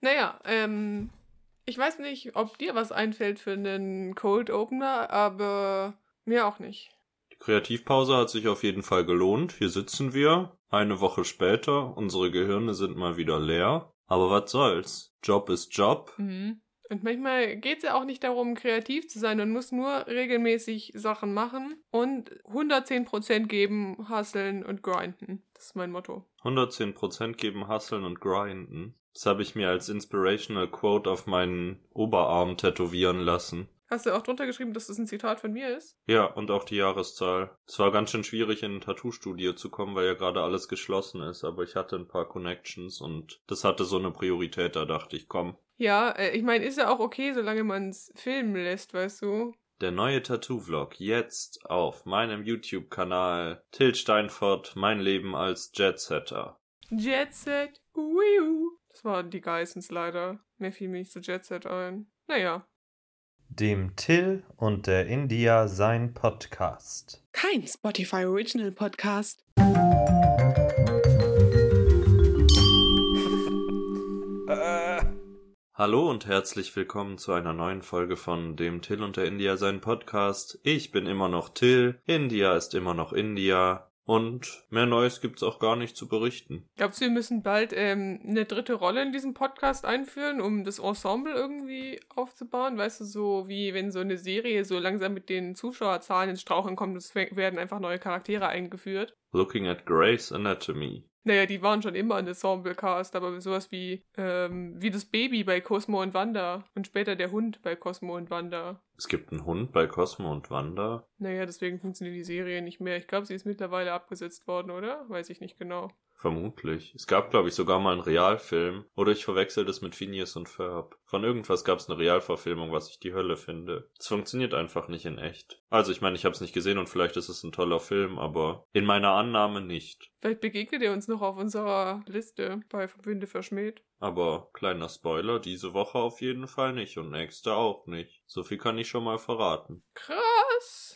Naja, ähm, ich weiß nicht, ob dir was einfällt für einen Cold Opener, aber mir auch nicht. Die Kreativpause hat sich auf jeden Fall gelohnt. Hier sitzen wir, eine Woche später, unsere Gehirne sind mal wieder leer. Aber was soll's? Job ist Job. Mhm. Und manchmal geht's ja auch nicht darum, kreativ zu sein und muss nur regelmäßig Sachen machen und 110% geben, hustlen und grinden. Das ist mein Motto. 110% geben, hustlen und grinden. Das habe ich mir als Inspirational Quote auf meinen Oberarm tätowieren lassen. Hast du auch drunter geschrieben, dass das ein Zitat von mir ist? Ja, und auch die Jahreszahl. Es war ganz schön schwierig, in ein Tattoo-Studio zu kommen, weil ja gerade alles geschlossen ist, aber ich hatte ein paar Connections und das hatte so eine Priorität, da dachte ich, komm. Ja, äh, ich meine, ist ja auch okay, solange man es filmen lässt, weißt du? Der neue Tattoo-Vlog jetzt auf meinem YouTube-Kanal Till Steinfort, mein Leben als Jetsetter. Jetset, uiu. Das waren die Geissens leider. Mehr fiel mir nicht zu Jetset ein. Naja, dem Till und der India sein Podcast. Kein Spotify Original Podcast. Hallo und herzlich willkommen zu einer neuen Folge von dem Till und der India sein Podcast. Ich bin immer noch Till, India ist immer noch India. Und mehr Neues gibt's auch gar nicht zu berichten. Glaubst du, wir müssen bald ähm, eine dritte Rolle in diesem Podcast einführen, um das Ensemble irgendwie aufzubauen? Weißt du, so wie wenn so eine Serie so langsam mit den Zuschauerzahlen ins Straucheln kommt, es werden einfach neue Charaktere eingeführt. Looking at Grey's Anatomy. Naja, die waren schon immer ein Ensemble-Cast, aber sowas wie, ähm, wie das Baby bei Cosmo und Wanda und später der Hund bei Cosmo und Wanda. Es gibt einen Hund bei Cosmo und Wanda? Naja, deswegen funktioniert die Serie nicht mehr. Ich glaube, sie ist mittlerweile abgesetzt worden, oder? Weiß ich nicht genau. Vermutlich. Es gab, glaube ich, sogar mal einen Realfilm. Oder ich verwechsel das mit Phineas und Ferb. Von irgendwas gab es eine Realverfilmung, was ich die Hölle finde. Es funktioniert einfach nicht in echt. Also ich meine, ich habe es nicht gesehen und vielleicht ist es ein toller Film, aber in meiner Annahme nicht. Vielleicht begegnet ihr uns noch auf unserer Liste bei Verbünde verschmäht. Aber kleiner Spoiler, diese Woche auf jeden Fall nicht und nächste auch nicht. So viel kann ich schon mal verraten. Krass.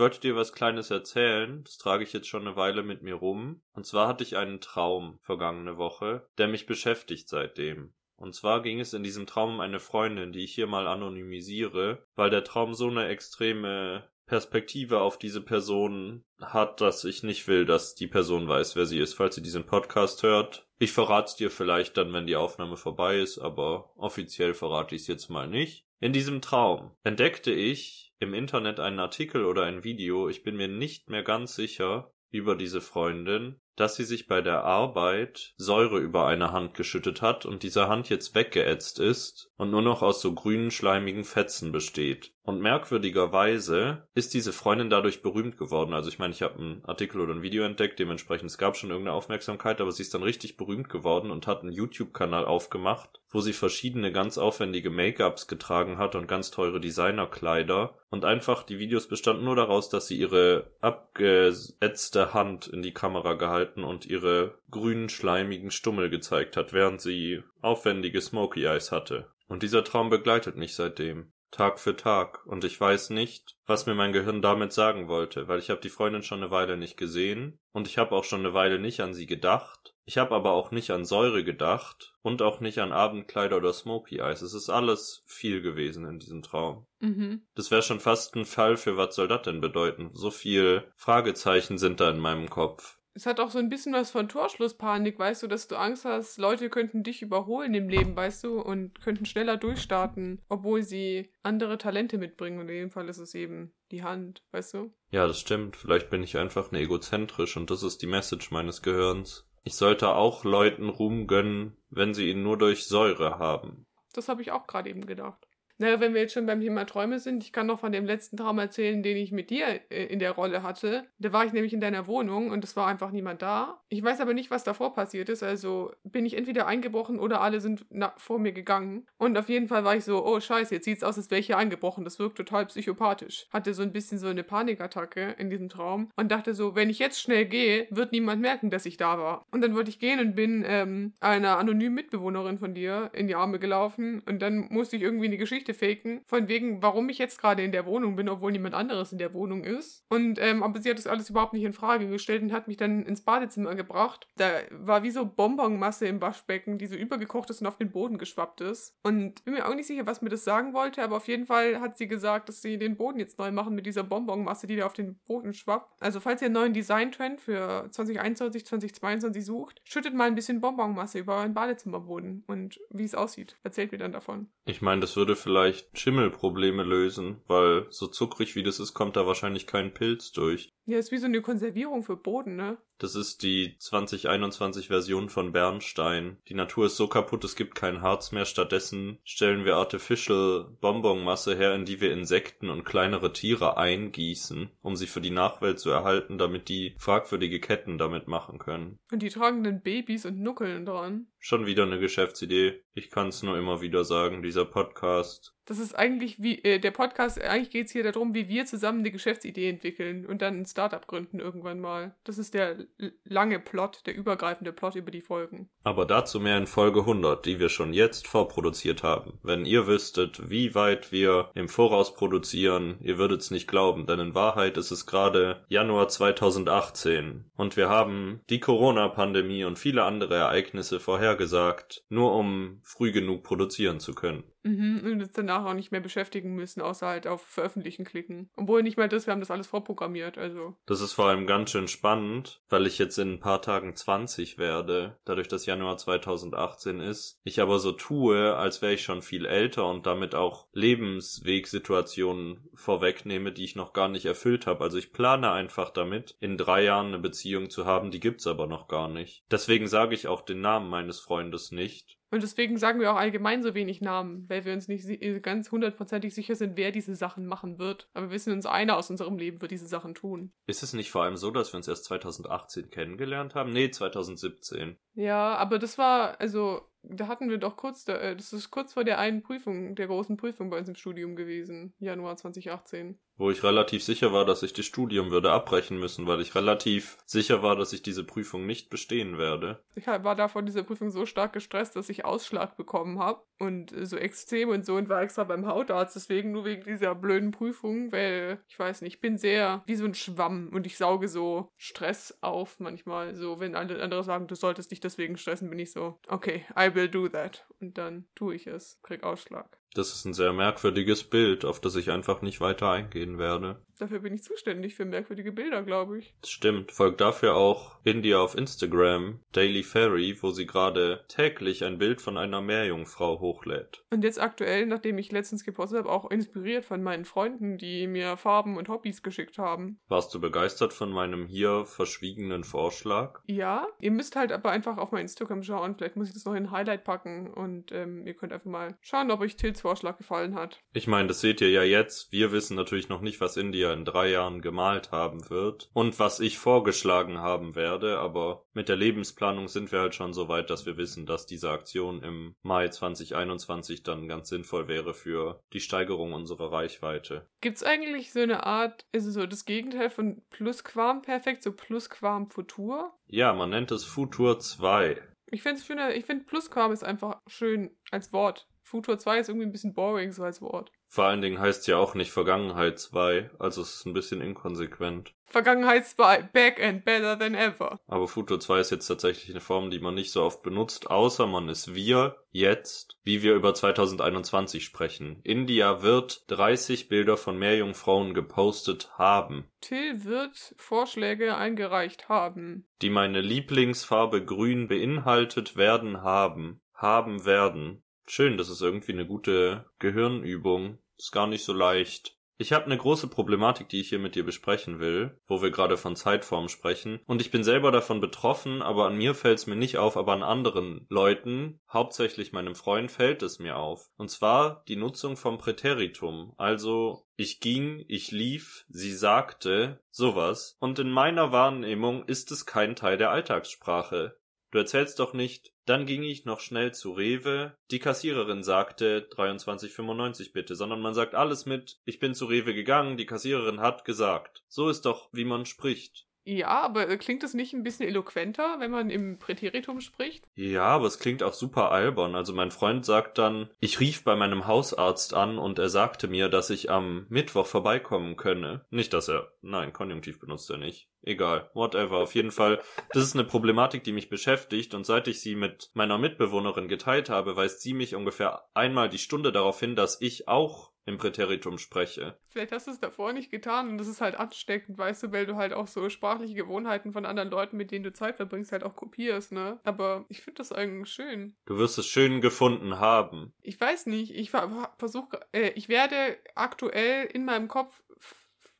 Ich wollte dir was Kleines erzählen, das trage ich jetzt schon eine Weile mit mir rum. Und zwar hatte ich einen Traum vergangene Woche, der mich beschäftigt seitdem. Und zwar ging es in diesem Traum um eine Freundin, die ich hier mal anonymisiere, weil der Traum so eine extreme Perspektive auf diese Person hat, dass ich nicht will, dass die Person weiß, wer sie ist. Falls sie diesen Podcast hört, ich verrat's dir vielleicht dann, wenn die Aufnahme vorbei ist, aber offiziell verrate ich es jetzt mal nicht. In diesem Traum entdeckte ich im Internet einen Artikel oder ein Video, ich bin mir nicht mehr ganz sicher, über diese Freundin, dass sie sich bei der Arbeit Säure über eine Hand geschüttet hat und diese Hand jetzt weggeätzt ist und nur noch aus so grünen schleimigen Fetzen besteht. Und merkwürdigerweise ist diese Freundin dadurch berühmt geworden. Also ich meine, ich habe einen Artikel oder ein Video entdeckt, dementsprechend es gab schon irgendeine Aufmerksamkeit, aber sie ist dann richtig berühmt geworden und hat einen YouTube-Kanal aufgemacht, wo sie verschiedene ganz aufwendige Make-ups getragen hat und ganz teure Designerkleider. Und einfach die Videos bestanden nur daraus, dass sie ihre abgeätzte Hand in die Kamera gehalten und ihre grünen schleimigen Stummel gezeigt hat, während sie aufwendige Smoky Eyes hatte. Und dieser Traum begleitet mich seitdem. Tag für Tag, und ich weiß nicht, was mir mein Gehirn damit sagen wollte, weil ich habe die Freundin schon eine Weile nicht gesehen, und ich habe auch schon eine Weile nicht an sie gedacht, ich habe aber auch nicht an Säure gedacht und auch nicht an Abendkleider oder Smoky Eyes. Es ist alles viel gewesen in diesem Traum. Mhm. Das wäre schon fast ein Fall für was soll das denn bedeuten? So viel Fragezeichen sind da in meinem Kopf. Es hat auch so ein bisschen was von Torschlusspanik, weißt du, dass du Angst hast, Leute könnten dich überholen im Leben, weißt du, und könnten schneller durchstarten, obwohl sie andere Talente mitbringen. Und in dem Fall ist es eben die Hand, weißt du? Ja, das stimmt. Vielleicht bin ich einfach eine egozentrisch und das ist die Message meines Gehirns. Ich sollte auch Leuten Ruhm gönnen, wenn sie ihn nur durch Säure haben. Das habe ich auch gerade eben gedacht. Naja, wenn wir jetzt schon beim Thema Träume sind, ich kann noch von dem letzten Traum erzählen, den ich mit dir äh, in der Rolle hatte. Da war ich nämlich in deiner Wohnung und es war einfach niemand da. Ich weiß aber nicht, was davor passiert ist. Also bin ich entweder eingebrochen oder alle sind vor mir gegangen. Und auf jeden Fall war ich so, oh scheiße, jetzt sieht's aus, als wäre ich hier eingebrochen. Das wirkt total psychopathisch. Hatte so ein bisschen so eine Panikattacke in diesem Traum und dachte so, wenn ich jetzt schnell gehe, wird niemand merken, dass ich da war. Und dann wollte ich gehen und bin ähm, einer anonymen Mitbewohnerin von dir in die Arme gelaufen und dann musste ich irgendwie eine Geschichte Geschichte faken, von wegen, warum ich jetzt gerade in der Wohnung bin, obwohl niemand anderes in der Wohnung ist. Und ähm, aber sie hat das alles überhaupt nicht in Frage gestellt und hat mich dann ins Badezimmer gebracht. Da war wie so Bonbonmasse im Waschbecken, die so übergekocht ist und auf den Boden geschwappt ist. Und bin mir auch nicht sicher, was mir das sagen wollte, aber auf jeden Fall hat sie gesagt, dass sie den Boden jetzt neu machen mit dieser Bonbonmasse, die da auf den Boden schwappt. Also falls ihr einen neuen Designtrend für 2021, 2022 sucht, schüttet mal ein bisschen Bonbonmasse über euren Badezimmerboden und wie es aussieht. Erzählt mir dann davon. Ich meine, das würde vielleicht Schimmelprobleme lösen, weil so zuckrig wie das ist, kommt da wahrscheinlich kein Pilz durch. Ja, ist wie so eine Konservierung für Boden, ne? Das ist die 2021 Version von Bernstein. Die Natur ist so kaputt, es gibt kein Harz mehr. Stattdessen stellen wir Artificial Bonbonmasse her, in die wir Insekten und kleinere Tiere eingießen, um sie für die Nachwelt zu erhalten, damit die fragwürdige Ketten damit machen können. Und die tragen dann Babys und Nuckeln dran. Schon wieder eine Geschäftsidee. Ich kann es nur immer wieder sagen, dieser Podcast. Das ist eigentlich wie, äh, der Podcast, eigentlich geht es hier darum, wie wir zusammen eine Geschäftsidee entwickeln und dann ein Startup gründen irgendwann mal. Das ist der lange Plot, der übergreifende Plot über die Folgen. Aber dazu mehr in Folge 100, die wir schon jetzt vorproduziert haben. Wenn ihr wüsstet, wie weit wir im Voraus produzieren, ihr würdet's nicht glauben, denn in Wahrheit ist es gerade Januar 2018 und wir haben die Corona-Pandemie und viele andere Ereignisse vorhergesagt, nur um früh genug produzieren zu können. Mhm, und uns danach auch nicht mehr beschäftigen müssen, außer halt auf Veröffentlichen klicken. Obwohl nicht mal das, wir haben das alles vorprogrammiert, also. Das ist vor allem ganz schön spannend, weil ich jetzt in ein paar Tagen 20 werde, dadurch, dass Januar 2018 ist. Ich aber so tue, als wäre ich schon viel älter und damit auch Lebenswegsituationen vorwegnehme, die ich noch gar nicht erfüllt habe. Also ich plane einfach damit, in drei Jahren eine Beziehung zu haben, die gibt's aber noch gar nicht. Deswegen sage ich auch den Namen meines Freundes nicht. Und deswegen sagen wir auch allgemein so wenig Namen, weil wir uns nicht si- ganz hundertprozentig sicher sind, wer diese Sachen machen wird. Aber wir wissen uns, einer aus unserem Leben wird diese Sachen tun. Ist es nicht vor allem so, dass wir uns erst 2018 kennengelernt haben? Nee, 2017. Ja, aber das war, also, da hatten wir doch kurz, äh, das ist kurz vor der einen Prüfung, der großen Prüfung bei uns im Studium gewesen, Januar 2018. wo ich relativ sicher war, dass ich das Studium würde abbrechen müssen, weil ich relativ sicher war, dass ich diese Prüfung nicht bestehen werde. Ich war da vor dieser Prüfung so stark gestresst, dass ich Ausschlag bekommen habe und äh, so extrem und so und war extra beim Hautarzt, deswegen nur wegen dieser blöden Prüfung, weil ich weiß nicht, ich bin sehr wie so ein Schwamm und ich sauge so Stress auf manchmal. So, wenn alle andere sagen, du solltest dich deswegen stressen, bin ich so, okay, I will do that. Und dann tue ich es, krieg Ausschlag. Das ist ein sehr merkwürdiges Bild, auf das ich einfach nicht weiter eingehen werde. Dafür bin ich zuständig für merkwürdige Bilder, glaube ich. Das stimmt. Folgt dafür auch India auf Instagram, Daily Fairy, wo sie gerade täglich ein Bild von einer Meerjungfrau hochlädt. Und jetzt aktuell, nachdem ich letztens gepostet habe, auch inspiriert von meinen Freunden, die mir Farben und Hobbys geschickt haben. Warst du begeistert von meinem hier verschwiegenen Vorschlag? Ja, ihr müsst halt aber einfach auf mein Instagram schauen. Vielleicht muss ich das noch in ein Highlight packen und ähm, ihr könnt einfach mal schauen, ob euch Tils Vorschlag gefallen hat. Ich meine, das seht ihr ja jetzt. Wir wissen natürlich noch nicht, was India in drei Jahren gemalt haben wird und was ich vorgeschlagen haben werde, aber mit der Lebensplanung sind wir halt schon so weit, dass wir wissen, dass diese Aktion im Mai 2021 dann ganz sinnvoll wäre für die Steigerung unserer Reichweite. Gibt's eigentlich so eine Art, also so das Gegenteil von Plusquamperfekt, so Plusquamfutur? Ja, man nennt es Futur 2. Ich finde schöner, ich finde Plusquam ist einfach schön als Wort. Futur 2 ist irgendwie ein bisschen boring so als Wort. Vor allen Dingen heißt ja auch nicht Vergangenheit 2, also es ist ein bisschen inkonsequent. Vergangenheit 2, back and better than ever. Aber Futur 2 ist jetzt tatsächlich eine Form, die man nicht so oft benutzt, außer man ist wir jetzt, wie wir über 2021 sprechen. India wird 30 Bilder von Meerjungfrauen gepostet haben, Till wird Vorschläge eingereicht haben. die meine Lieblingsfarbe grün beinhaltet werden haben, haben werden. Schön, das ist irgendwie eine gute Gehirnübung. Ist gar nicht so leicht. Ich habe eine große Problematik, die ich hier mit dir besprechen will, wo wir gerade von Zeitform sprechen. Und ich bin selber davon betroffen, aber an mir fällt es mir nicht auf, aber an anderen Leuten, hauptsächlich meinem Freund, fällt es mir auf. Und zwar die Nutzung vom Präteritum. Also ich ging, ich lief, sie sagte, sowas. Und in meiner Wahrnehmung ist es kein Teil der Alltagssprache. Du erzählst doch nicht, dann ging ich noch schnell zu Rewe, die Kassiererin sagte 23,95 bitte, sondern man sagt alles mit, ich bin zu Rewe gegangen, die Kassiererin hat gesagt. So ist doch, wie man spricht. Ja, aber äh, klingt es nicht ein bisschen eloquenter, wenn man im Präteritum spricht? Ja, aber es klingt auch super albern. Also mein Freund sagt dann, ich rief bei meinem Hausarzt an und er sagte mir, dass ich am Mittwoch vorbeikommen könne. Nicht, dass er, nein, Konjunktiv benutzt er nicht. Egal, whatever. Auf jeden Fall, das ist eine Problematik, die mich beschäftigt und seit ich sie mit meiner Mitbewohnerin geteilt habe, weist sie mich ungefähr einmal die Stunde darauf hin, dass ich auch im Präteritum spreche. Vielleicht hast du es davor nicht getan und das ist halt ansteckend, weißt du, weil du halt auch so sprachliche Gewohnheiten von anderen Leuten, mit denen du Zeit verbringst, halt auch kopierst, ne? Aber ich finde das eigentlich schön. Du wirst es schön gefunden haben. Ich weiß nicht, ich versuche, äh, ich werde aktuell in meinem Kopf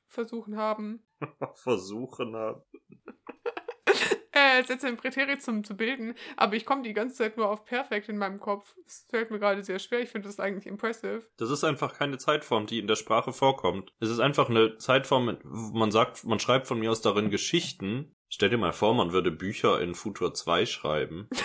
versuchen haben. versuchen haben. äh, Sätze im Präteritum zu bilden, aber ich komme die ganze Zeit nur auf Perfekt in meinem Kopf. Das fällt mir gerade sehr schwer. Ich finde das eigentlich impressive. Das ist einfach keine Zeitform, die in der Sprache vorkommt. Es ist einfach eine Zeitform, wo man sagt, man schreibt von mir aus darin Geschichten. Stell dir mal vor, man würde Bücher in Futur 2 schreiben.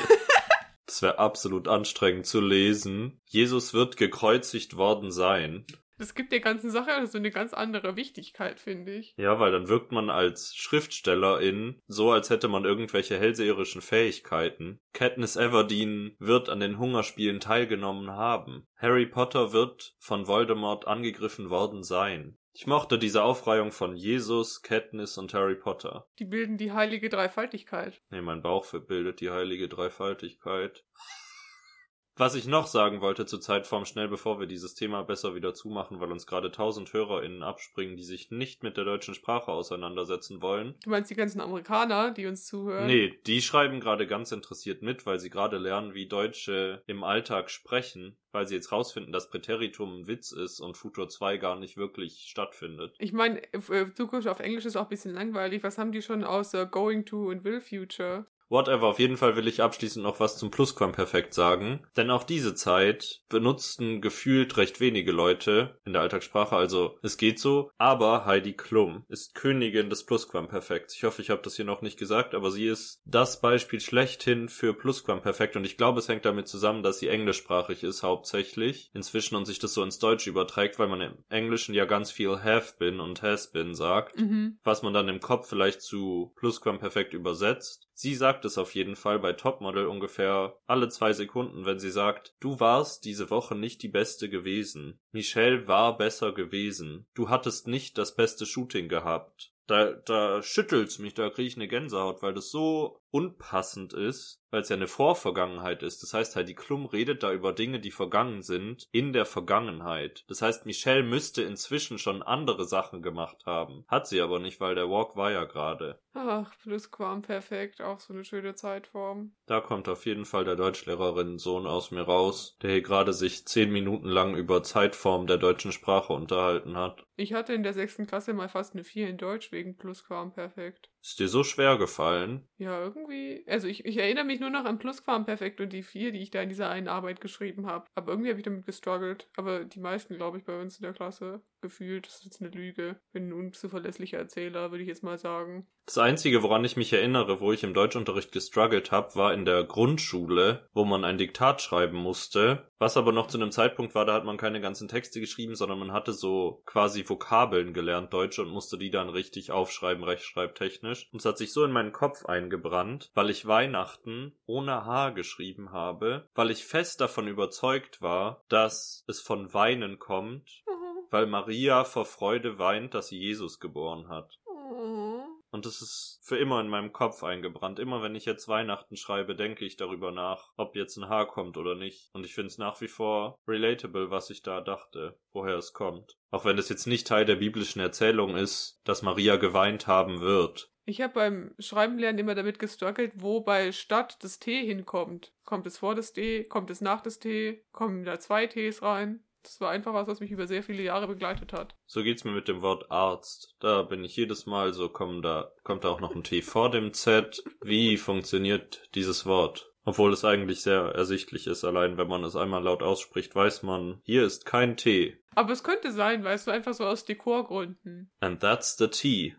Das wäre absolut anstrengend zu lesen. Jesus wird gekreuzigt worden sein. Das gibt der ganzen Sache so eine ganz andere Wichtigkeit, finde ich. Ja, weil dann wirkt man als Schriftstellerin so, als hätte man irgendwelche hellseherischen Fähigkeiten. Katniss Everdeen wird an den Hungerspielen teilgenommen haben. Harry Potter wird von Voldemort angegriffen worden sein. Ich mochte diese Aufreihung von Jesus, Katniss und Harry Potter. Die bilden die heilige Dreifaltigkeit. Nee, mein Bauch bildet die heilige Dreifaltigkeit. Was ich noch sagen wollte zur Zeitform, schnell bevor wir dieses Thema besser wieder zumachen, weil uns gerade tausend HörerInnen abspringen, die sich nicht mit der deutschen Sprache auseinandersetzen wollen. Du meinst die ganzen Amerikaner, die uns zuhören? Nee, die schreiben gerade ganz interessiert mit, weil sie gerade lernen, wie Deutsche im Alltag sprechen, weil sie jetzt rausfinden, dass Präteritum ein Witz ist und Futur 2 gar nicht wirklich stattfindet. Ich meine, äh, Zukunft auf Englisch ist auch ein bisschen langweilig. Was haben die schon außer Going to und Will Future? Whatever, auf jeden Fall will ich abschließend noch was zum Plusquamperfekt sagen. Denn auch diese Zeit benutzten gefühlt recht wenige Leute in der Alltagssprache, also es geht so. Aber Heidi Klum ist Königin des Plusquamperfekts. Ich hoffe, ich habe das hier noch nicht gesagt, aber sie ist das Beispiel schlechthin für Plusquamperfekt und ich glaube, es hängt damit zusammen, dass sie englischsprachig ist hauptsächlich inzwischen und sich das so ins Deutsche überträgt, weil man im Englischen ja ganz viel have been und has been sagt, mhm. was man dann im Kopf vielleicht zu Plusquamperfekt übersetzt. Sie sagt es auf jeden Fall bei Topmodel ungefähr alle zwei Sekunden, wenn sie sagt, du warst diese Woche nicht die Beste gewesen. Michelle war besser gewesen. Du hattest nicht das beste Shooting gehabt. Da, da schüttelt's mich, da kriege ich eine Gänsehaut, weil das so unpassend ist, weil es ja eine Vorvergangenheit ist. Das heißt halt, die Klum redet da über Dinge, die vergangen sind, in der Vergangenheit. Das heißt, Michelle müsste inzwischen schon andere Sachen gemacht haben. Hat sie aber nicht, weil der Walk war ja gerade. Ach, Plusquamperfekt, auch so eine schöne Zeitform. Da kommt auf jeden Fall der Deutschlehrerin-Sohn aus mir raus, der hier gerade sich zehn Minuten lang über Zeitform der deutschen Sprache unterhalten hat. Ich hatte in der sechsten Klasse mal fast eine 4 in Deutsch wegen Plusquamperfekt. Ist dir so schwer gefallen? Ja, irgendwie. Also ich, ich erinnere mich nur noch an Plusquamperfekt und die vier, die ich da in dieser einen Arbeit geschrieben habe. Aber irgendwie habe ich damit gestruggelt. Aber die meisten, glaube ich, bei uns in der Klasse gefühlt. Das ist jetzt eine Lüge. Bin ein unzuverlässlicher Erzähler, würde ich jetzt mal sagen. Das Einzige, woran ich mich erinnere, wo ich im Deutschunterricht gestruggelt habe, war in der Grundschule, wo man ein Diktat schreiben musste. Was aber noch zu einem Zeitpunkt war, da hat man keine ganzen Texte geschrieben, sondern man hatte so quasi Vokabeln gelernt, Deutsch, und musste die dann richtig aufschreiben, rechtschreibtechnisch. Und es hat sich so in meinen Kopf eingebrannt, weil ich Weihnachten ohne H geschrieben habe, weil ich fest davon überzeugt war, dass es von Weinen kommt, Mhm. weil Maria vor Freude weint, dass sie Jesus geboren hat. Und das ist für immer in meinem Kopf eingebrannt. Immer wenn ich jetzt Weihnachten schreibe, denke ich darüber nach, ob jetzt ein Haar kommt oder nicht. Und ich finde es nach wie vor relatable, was ich da dachte, woher es kommt. Auch wenn es jetzt nicht Teil der biblischen Erzählung ist, dass Maria geweint haben wird. Ich habe beim Schreiben lernen immer damit gestruggelt, wo bei Stadt das T hinkommt. Kommt es vor das T? Kommt es nach das T? Kommen da zwei Ts rein? Das war einfach was, was mich über sehr viele Jahre begleitet hat. So geht's mir mit dem Wort Arzt. Da bin ich jedes Mal so, komm, da kommt da auch noch ein T vor dem Z. Wie funktioniert dieses Wort? Obwohl es eigentlich sehr ersichtlich ist, allein wenn man es einmal laut ausspricht, weiß man, hier ist kein T. Aber es könnte sein, weißt du, einfach so aus Dekorgründen. And that's the T.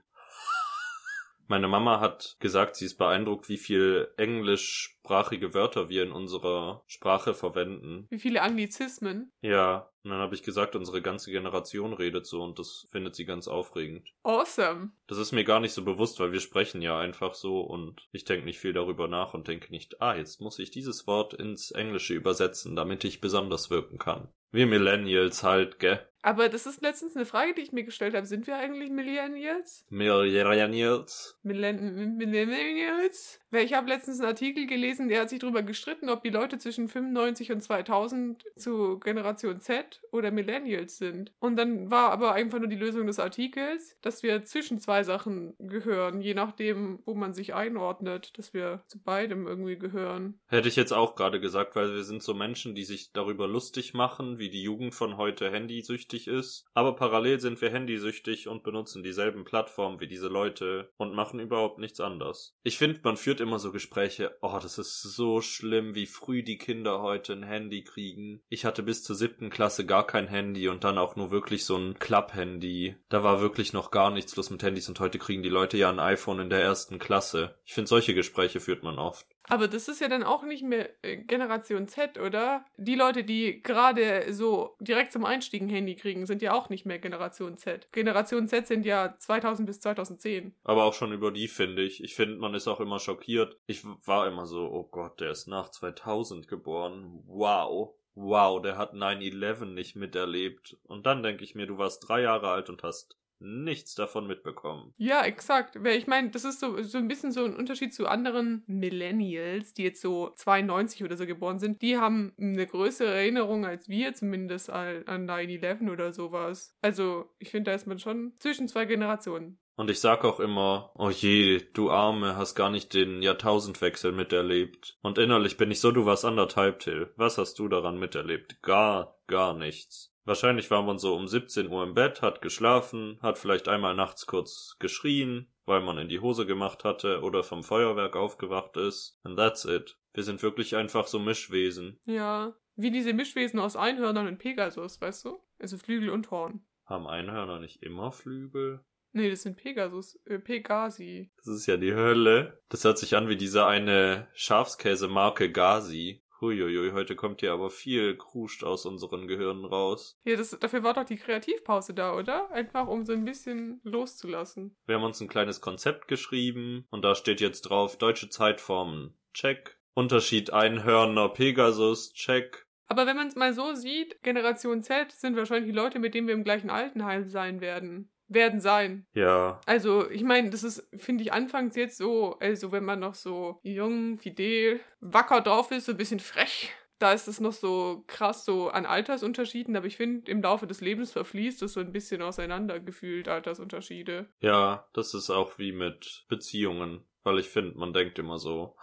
Meine Mama hat gesagt, sie ist beeindruckt, wie viel englischsprachige Wörter wir in unserer Sprache verwenden. Wie viele Anglizismen. Ja, und dann habe ich gesagt, unsere ganze Generation redet so und das findet sie ganz aufregend. Awesome. Das ist mir gar nicht so bewusst, weil wir sprechen ja einfach so und ich denke nicht viel darüber nach und denke nicht, ah, jetzt muss ich dieses Wort ins Englische übersetzen, damit ich besonders wirken kann. Wir Millennials halt, gell? Aber das ist letztens eine Frage, die ich mir gestellt habe. Sind wir eigentlich Millennials? Millennials. Millen Millennials? Weil ich habe letztens einen Artikel gelesen, der hat sich darüber gestritten, ob die Leute zwischen 95 und 2000 zu Generation Z oder Millennials sind. Und dann war aber einfach nur die Lösung des Artikels, dass wir zwischen zwei Sachen gehören, je nachdem, wo man sich einordnet, dass wir zu beidem irgendwie gehören. Hätte ich jetzt auch gerade gesagt, weil wir sind so Menschen, die sich darüber lustig machen, wie die Jugend von heute handysüchtig ist. Aber parallel sind wir handysüchtig und benutzen dieselben Plattformen wie diese Leute und machen überhaupt nichts anders. Ich finde, man führt immer so Gespräche, oh, das ist so schlimm, wie früh die Kinder heute ein Handy kriegen. Ich hatte bis zur siebten Klasse gar kein Handy und dann auch nur wirklich so ein Klapp-Handy. Da war wirklich noch gar nichts los mit Handys und heute kriegen die Leute ja ein iPhone in der ersten Klasse. Ich finde, solche Gespräche führt man oft. Aber das ist ja dann auch nicht mehr äh, Generation Z, oder? Die Leute, die gerade so direkt zum Einstieg ein Handy kriegen, sind ja auch nicht mehr Generation Z. Generation Z sind ja 2000 bis 2010. Aber auch schon über die finde ich. Ich finde, man ist auch immer schockiert. Ich war immer so, oh Gott, der ist nach 2000 geboren. Wow. Wow, der hat 9-11 nicht miterlebt. Und dann denke ich mir, du warst drei Jahre alt und hast nichts davon mitbekommen. Ja, exakt. Ich meine, das ist so, so ein bisschen so ein Unterschied zu anderen Millennials, die jetzt so 92 oder so geboren sind. Die haben eine größere Erinnerung als wir, zumindest an, an 9-11 oder sowas. Also, ich finde, da ist man schon zwischen zwei Generationen. Und ich sag auch immer, oh je, du Arme, hast gar nicht den Jahrtausendwechsel miterlebt. Und innerlich bin ich so, du warst anderthalb, Till. Was hast du daran miterlebt? Gar, gar nichts. Wahrscheinlich war man so um 17 Uhr im Bett, hat geschlafen, hat vielleicht einmal nachts kurz geschrien, weil man in die Hose gemacht hatte oder vom Feuerwerk aufgewacht ist. And that's it. Wir sind wirklich einfach so Mischwesen. Ja, wie diese Mischwesen aus Einhörnern und Pegasus, weißt du? Also Flügel und Horn. Haben Einhörner nicht immer Flügel? Nee, das sind Pegasus, äh, Pegasi. Das ist ja die Hölle. Das hört sich an wie diese eine Schafskäsemarke Gazi. Huiuiui, heute kommt hier aber viel Kruscht aus unseren Gehirnen raus. Ja, das, dafür war doch die Kreativpause da, oder? Einfach um so ein bisschen loszulassen. Wir haben uns ein kleines Konzept geschrieben und da steht jetzt drauf deutsche Zeitformen. Check. Unterschied Einhörner Pegasus. Check. Aber wenn man es mal so sieht, Generation Z sind wahrscheinlich die Leute, mit denen wir im gleichen Altenheim sein werden werden sein. Ja. Also, ich meine, das ist, finde ich, anfangs jetzt so, also wenn man noch so jung, fidel, wacker drauf ist, so ein bisschen frech, da ist es noch so krass so an Altersunterschieden, aber ich finde, im Laufe des Lebens verfließt es so ein bisschen auseinander gefühlt, Altersunterschiede. Ja, das ist auch wie mit Beziehungen, weil ich finde, man denkt immer so,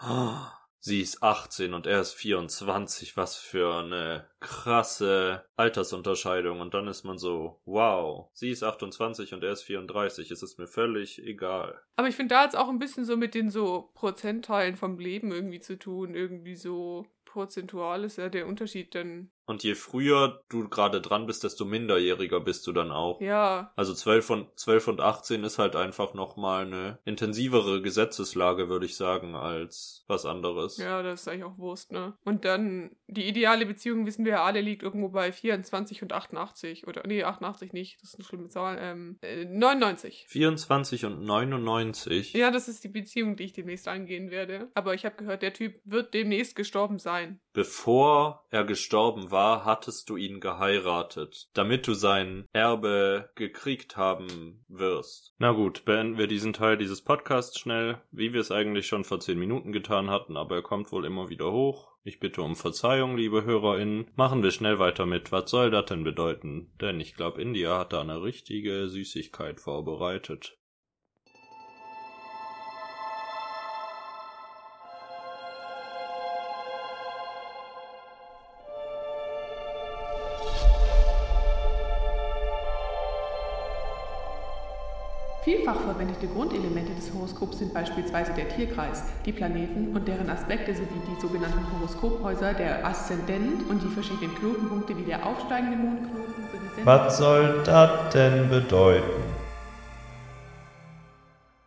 sie ist 18 und er ist 24, was für eine krasse Altersunterscheidung. Und dann ist man so, wow, sie ist 28 und er ist 34, es ist mir völlig egal. Aber ich finde, da hat es auch ein bisschen so mit den so Prozentteilen vom Leben irgendwie zu tun, irgendwie so prozentual ist ja der Unterschied dann. Und je früher du gerade dran bist, desto minderjähriger bist du dann auch. Ja. Also 12 und, 12 und 18 ist halt einfach nochmal eine intensivere Gesetzeslage, würde ich sagen, als was anderes. Ja, das ist eigentlich auch Wurst, ne? Und dann, die ideale Beziehung, wissen wir ja alle, liegt irgendwo bei 24 und 88. Oder, nee, 88 nicht, das ist eine schlimme Zahl. Ähm, äh, 99. 24 und 99? Ja, das ist die Beziehung, die ich demnächst angehen werde. Aber ich habe gehört, der Typ wird demnächst gestorben sein. Bevor er gestorben war, hattest du ihn geheiratet, damit du sein Erbe gekriegt haben wirst. Na gut, beenden wir diesen Teil dieses Podcasts schnell, wie wir es eigentlich schon vor zehn Minuten getan hatten, aber er kommt wohl immer wieder hoch. Ich bitte um Verzeihung, liebe HörerInnen. Machen wir schnell weiter mit. Was soll das denn bedeuten? Denn ich glaube, India hat da eine richtige Süßigkeit vorbereitet. Vielfach verwendete Grundelemente des Horoskops sind beispielsweise der Tierkreis, die Planeten und deren Aspekte sowie die sogenannten Horoskophäuser, der Aszendent und die verschiedenen Knotenpunkte wie der aufsteigende Mondknoten sowie Was soll das denn bedeuten?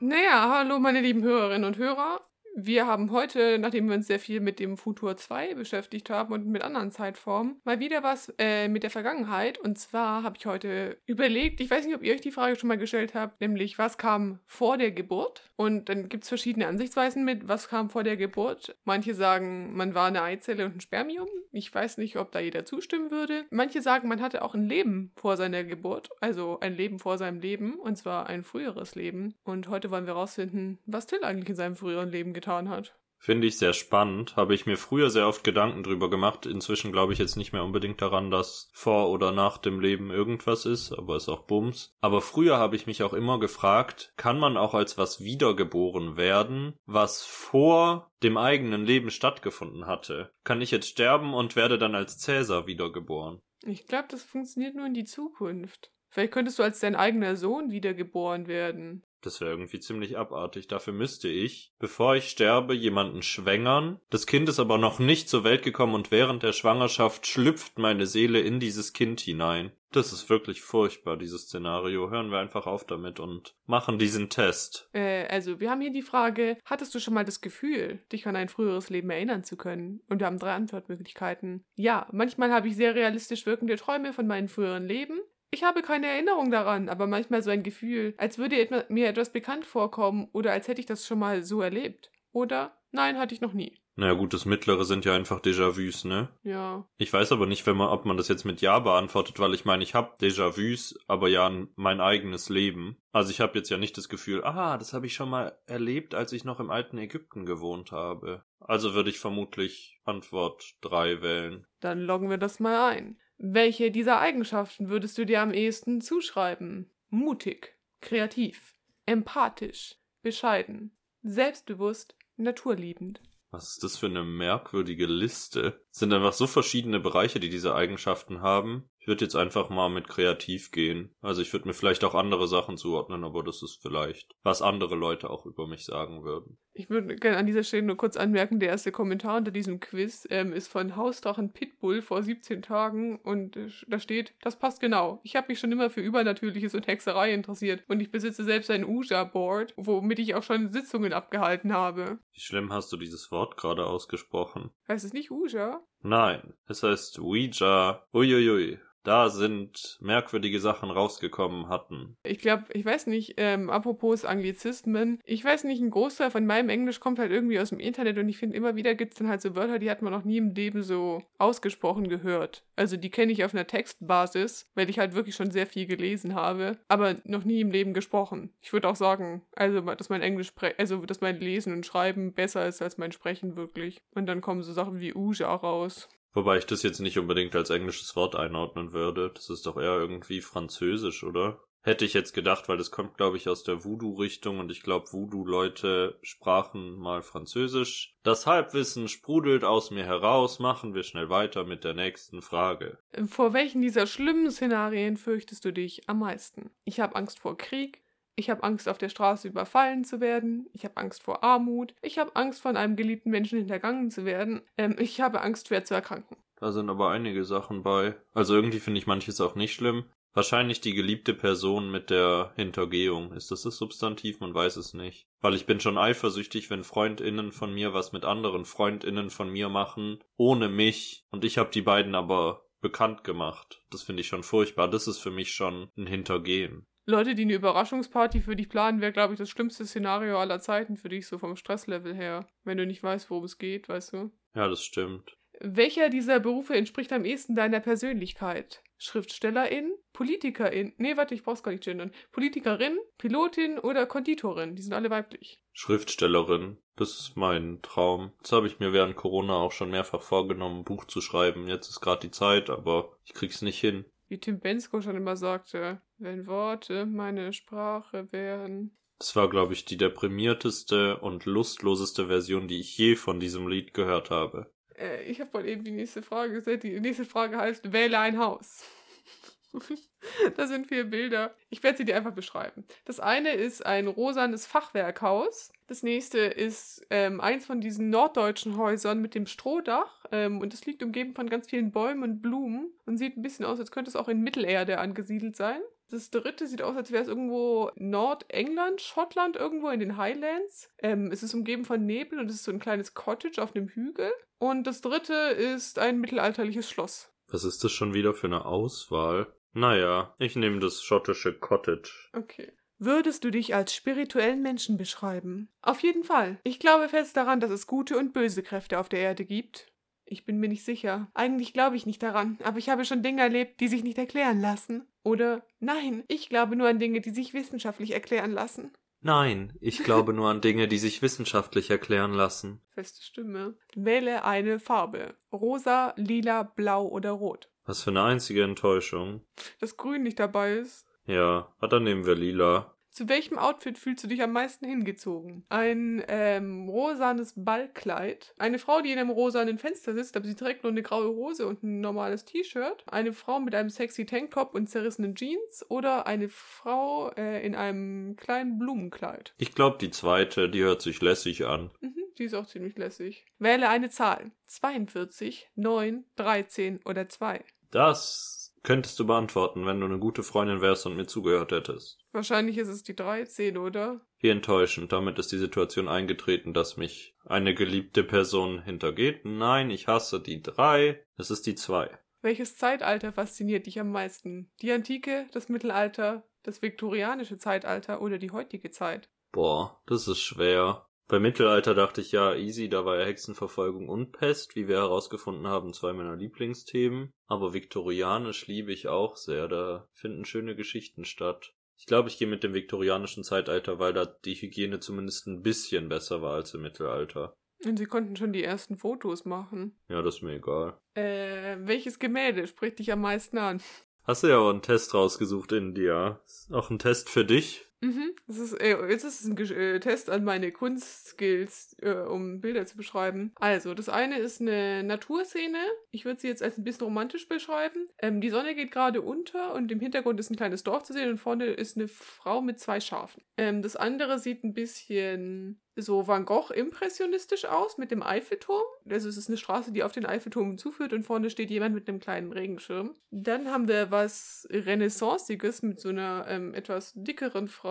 Naja, hallo meine lieben Hörerinnen und Hörer. Wir haben heute, nachdem wir uns sehr viel mit dem Futur 2 beschäftigt haben und mit anderen Zeitformen, mal wieder was äh, mit der Vergangenheit. Und zwar habe ich heute überlegt, ich weiß nicht, ob ihr euch die Frage schon mal gestellt habt, nämlich was kam vor der Geburt? Und dann gibt es verschiedene Ansichtsweisen mit, was kam vor der Geburt. Manche sagen, man war eine Eizelle und ein Spermium. Ich weiß nicht, ob da jeder zustimmen würde. Manche sagen, man hatte auch ein Leben vor seiner Geburt, also ein Leben vor seinem Leben, und zwar ein früheres Leben. Und heute wollen wir rausfinden, was Till eigentlich in seinem früheren Leben getan hat. Finde ich sehr spannend. Habe ich mir früher sehr oft Gedanken drüber gemacht. Inzwischen glaube ich jetzt nicht mehr unbedingt daran, dass vor oder nach dem Leben irgendwas ist, aber ist auch Bums. Aber früher habe ich mich auch immer gefragt, kann man auch als was wiedergeboren werden, was vor dem eigenen Leben stattgefunden hatte? Kann ich jetzt sterben und werde dann als Cäsar wiedergeboren? Ich glaube, das funktioniert nur in die Zukunft. Vielleicht könntest du als dein eigener Sohn wiedergeboren werden. Das wäre irgendwie ziemlich abartig. Dafür müsste ich, bevor ich sterbe, jemanden schwängern. Das Kind ist aber noch nicht zur Welt gekommen und während der Schwangerschaft schlüpft meine Seele in dieses Kind hinein. Das ist wirklich furchtbar, dieses Szenario. Hören wir einfach auf damit und machen diesen Test. Äh, also, wir haben hier die Frage, hattest du schon mal das Gefühl, dich an ein früheres Leben erinnern zu können? Und wir haben drei Antwortmöglichkeiten. Ja, manchmal habe ich sehr realistisch wirkende Träume von meinen früheren Leben. Ich habe keine Erinnerung daran, aber manchmal so ein Gefühl, als würde mir etwas bekannt vorkommen oder als hätte ich das schon mal so erlebt. Oder nein, hatte ich noch nie. Naja gut, das Mittlere sind ja einfach Déjà-vus, ne? Ja. Ich weiß aber nicht, wenn man, ob man das jetzt mit Ja beantwortet, weil ich meine, ich habe Déjà-vus, aber ja mein eigenes Leben. Also ich habe jetzt ja nicht das Gefühl, ah, das habe ich schon mal erlebt, als ich noch im alten Ägypten gewohnt habe. Also würde ich vermutlich Antwort 3 wählen. Dann loggen wir das mal ein. Welche dieser Eigenschaften würdest du dir am ehesten zuschreiben? Mutig, kreativ, empathisch, bescheiden, selbstbewusst, naturliebend. Was ist das für eine merkwürdige Liste? Es sind einfach so verschiedene Bereiche, die diese Eigenschaften haben. Ich würde jetzt einfach mal mit kreativ gehen. Also ich würde mir vielleicht auch andere Sachen zuordnen, aber das ist vielleicht, was andere Leute auch über mich sagen würden. Ich würde gerne an dieser Stelle nur kurz anmerken, der erste Kommentar unter diesem Quiz ähm, ist von Hausdrachen Pitbull vor 17 Tagen und äh, da steht, das passt genau. Ich habe mich schon immer für Übernatürliches und Hexerei interessiert und ich besitze selbst ein Uja-Board, womit ich auch schon Sitzungen abgehalten habe. Wie schlimm hast du dieses Wort gerade ausgesprochen? Heißt es nicht Uja? Nein, es heißt Ouija. Uiuiui da sind merkwürdige Sachen rausgekommen hatten. Ich glaube, ich weiß nicht, ähm, apropos Anglizismen, ich weiß nicht, ein Großteil von meinem Englisch kommt halt irgendwie aus dem Internet und ich finde, immer wieder gibt es dann halt so Wörter, die hat man noch nie im Leben so ausgesprochen gehört. Also die kenne ich auf einer Textbasis, weil ich halt wirklich schon sehr viel gelesen habe, aber noch nie im Leben gesprochen. Ich würde auch sagen, also dass mein Englisch, also dass mein Lesen und Schreiben besser ist als mein Sprechen wirklich. Und dann kommen so Sachen wie Uja raus. Wobei ich das jetzt nicht unbedingt als englisches Wort einordnen würde. Das ist doch eher irgendwie französisch, oder? Hätte ich jetzt gedacht, weil das kommt, glaube ich, aus der Voodoo-Richtung und ich glaube, Voodoo-Leute sprachen mal Französisch. Das Halbwissen sprudelt aus mir heraus. Machen wir schnell weiter mit der nächsten Frage. Vor welchen dieser schlimmen Szenarien fürchtest du dich am meisten? Ich habe Angst vor Krieg, ich habe Angst, auf der Straße überfallen zu werden. Ich habe Angst vor Armut. Ich habe Angst, von einem geliebten Menschen hintergangen zu werden. Ähm, ich habe Angst, schwer zu erkranken. Da sind aber einige Sachen bei. Also irgendwie finde ich manches auch nicht schlimm. Wahrscheinlich die geliebte Person mit der Hintergehung. Ist das das Substantiv? Man weiß es nicht. Weil ich bin schon eifersüchtig, wenn FreundInnen von mir was mit anderen FreundInnen von mir machen, ohne mich. Und ich habe die beiden aber bekannt gemacht. Das finde ich schon furchtbar. Das ist für mich schon ein Hintergehen. Leute, die eine Überraschungsparty für dich planen, wäre, glaube ich, das schlimmste Szenario aller Zeiten für dich, so vom Stresslevel her. Wenn du nicht weißt, worum es geht, weißt du? Ja, das stimmt. Welcher dieser Berufe entspricht am ehesten deiner Persönlichkeit? Schriftstellerin, Politikerin, nee, warte, ich brauch's gar nicht gendern. Politikerin, Pilotin oder Konditorin, die sind alle weiblich. Schriftstellerin, das ist mein Traum. Das habe ich mir während Corona auch schon mehrfach vorgenommen, ein Buch zu schreiben. Jetzt ist gerade die Zeit, aber ich krieg's nicht hin wie Tim Bensko schon immer sagte, wenn Worte meine Sprache wären. Das war, glaube ich, die deprimierteste und lustloseste Version, die ich je von diesem Lied gehört habe. Äh, ich habe mal eben die nächste Frage gesagt. Die nächste Frage heißt, wähle ein Haus. da sind vier Bilder. Ich werde sie dir einfach beschreiben. Das eine ist ein rosanes Fachwerkhaus. Das nächste ist ähm, eins von diesen norddeutschen Häusern mit dem Strohdach. Ähm, und es liegt umgeben von ganz vielen Bäumen und Blumen und sieht ein bisschen aus, als könnte es auch in Mittelerde angesiedelt sein. Das dritte sieht aus, als wäre es irgendwo Nordengland, Schottland, irgendwo in den Highlands. Ähm, es ist umgeben von Nebel und es ist so ein kleines Cottage auf einem Hügel. Und das dritte ist ein mittelalterliches Schloss. Was ist das schon wieder für eine Auswahl? Naja, ich nehme das schottische Cottage. Okay. Würdest du dich als spirituellen Menschen beschreiben? Auf jeden Fall. Ich glaube fest daran, dass es gute und böse Kräfte auf der Erde gibt. Ich bin mir nicht sicher. Eigentlich glaube ich nicht daran, aber ich habe schon Dinge erlebt, die sich nicht erklären lassen. Oder nein, ich glaube nur an Dinge, die sich wissenschaftlich erklären lassen. Nein, ich glaube nur an Dinge, die sich wissenschaftlich erklären lassen. Feste Stimme. Wähle eine Farbe. Rosa, lila, blau oder rot. Was für eine einzige Enttäuschung. Dass grün nicht dabei ist. Ja, ah, dann nehmen wir lila. Zu welchem Outfit fühlst du dich am meisten hingezogen? Ein ähm, rosanes Ballkleid. Eine Frau, die in einem rosanen Fenster sitzt, aber sie trägt nur eine graue Hose und ein normales T-Shirt. Eine Frau mit einem sexy Tanktop und zerrissenen Jeans. Oder eine Frau äh, in einem kleinen Blumenkleid. Ich glaube, die zweite, die hört sich lässig an. Mhm, die ist auch ziemlich lässig. Wähle eine Zahl. 42, 9, 13 oder 2. Das könntest du beantworten, wenn du eine gute Freundin wärst und mir zugehört hättest. Wahrscheinlich ist es die 13, oder? Wie enttäuschend. Damit ist die Situation eingetreten, dass mich eine geliebte Person hintergeht. Nein, ich hasse die drei. Es ist die zwei. Welches Zeitalter fasziniert dich am meisten? Die Antike, das Mittelalter, das viktorianische Zeitalter oder die heutige Zeit? Boah, das ist schwer. Beim Mittelalter dachte ich ja, easy, da war ja Hexenverfolgung und Pest, wie wir herausgefunden haben, zwei meiner Lieblingsthemen. Aber viktorianisch liebe ich auch sehr, da finden schöne Geschichten statt. Ich glaube, ich gehe mit dem viktorianischen Zeitalter, weil da die Hygiene zumindest ein bisschen besser war als im Mittelalter. Und sie konnten schon die ersten Fotos machen. Ja, das ist mir egal. Äh, welches Gemälde spricht dich am meisten an? Hast du ja auch einen Test rausgesucht, India. Ist auch ein Test für dich. Mhm. Ist, äh, jetzt ist es ein äh, Test an meine Kunstskills, äh, um Bilder zu beschreiben. Also, das eine ist eine Naturszene. Ich würde sie jetzt als ein bisschen romantisch beschreiben. Ähm, die Sonne geht gerade unter und im Hintergrund ist ein kleines Dorf zu sehen und vorne ist eine Frau mit zwei Schafen. Ähm, das andere sieht ein bisschen so Van Gogh impressionistisch aus mit dem Eiffelturm. Also es ist eine Straße, die auf den Eiffelturm zuführt und vorne steht jemand mit einem kleinen Regenschirm. Dann haben wir was Renaissanciges mit so einer ähm, etwas dickeren Frau,